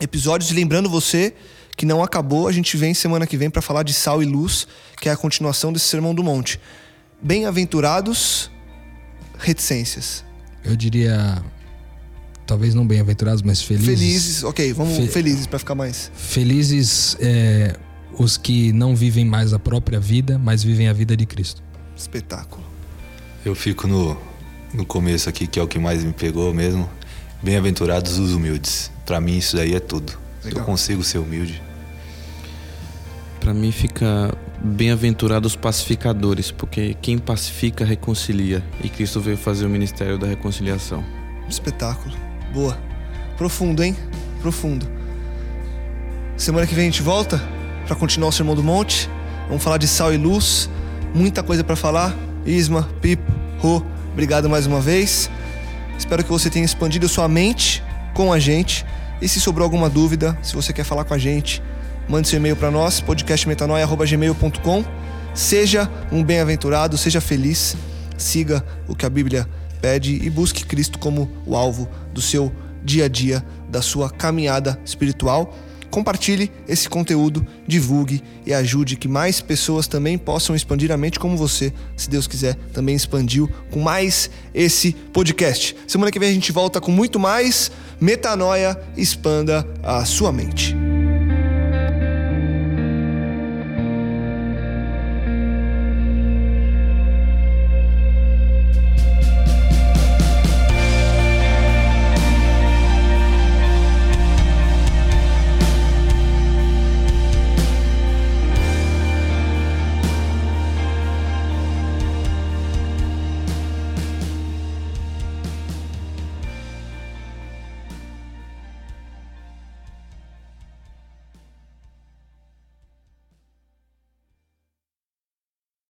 episódios, lembrando você que não acabou. A gente vem semana que vem para falar de sal e luz, que é a continuação desse Sermão do Monte. Bem-aventurados, reticências. Eu diria. Talvez não bem-aventurados, mas felizes. Felizes, ok, vamos Fe felizes para ficar mais. Felizes é, os que não vivem mais a própria vida, mas vivem a vida de Cristo. Espetáculo. Eu fico no, no começo aqui, que é o que mais me pegou mesmo. Bem-aventurados os humildes. Para mim, isso daí é tudo. Legal. Eu consigo ser humilde para mim fica bem-aventurados os pacificadores, porque quem pacifica reconcilia e Cristo veio fazer o ministério da reconciliação. Espetáculo. Boa. Profundo, hein? Profundo. Semana que vem a gente volta para continuar o Sermão do Monte. Vamos falar de sal e luz. Muita coisa para falar. Isma, Pip, Rô, obrigado mais uma vez. Espero que você tenha expandido sua mente com a gente. E se sobrou alguma dúvida, se você quer falar com a gente, mande seu e-mail para nós, podcastmetanoia.gmail.com. Seja um bem-aventurado, seja feliz, siga o que a Bíblia pede e busque Cristo como o alvo do seu dia a dia, da sua caminhada espiritual. Compartilhe esse conteúdo, divulgue e ajude que mais pessoas também possam expandir a mente como você, se Deus quiser, também expandiu com mais esse podcast. Semana que vem a gente volta com muito mais Metanoia, expanda a sua mente.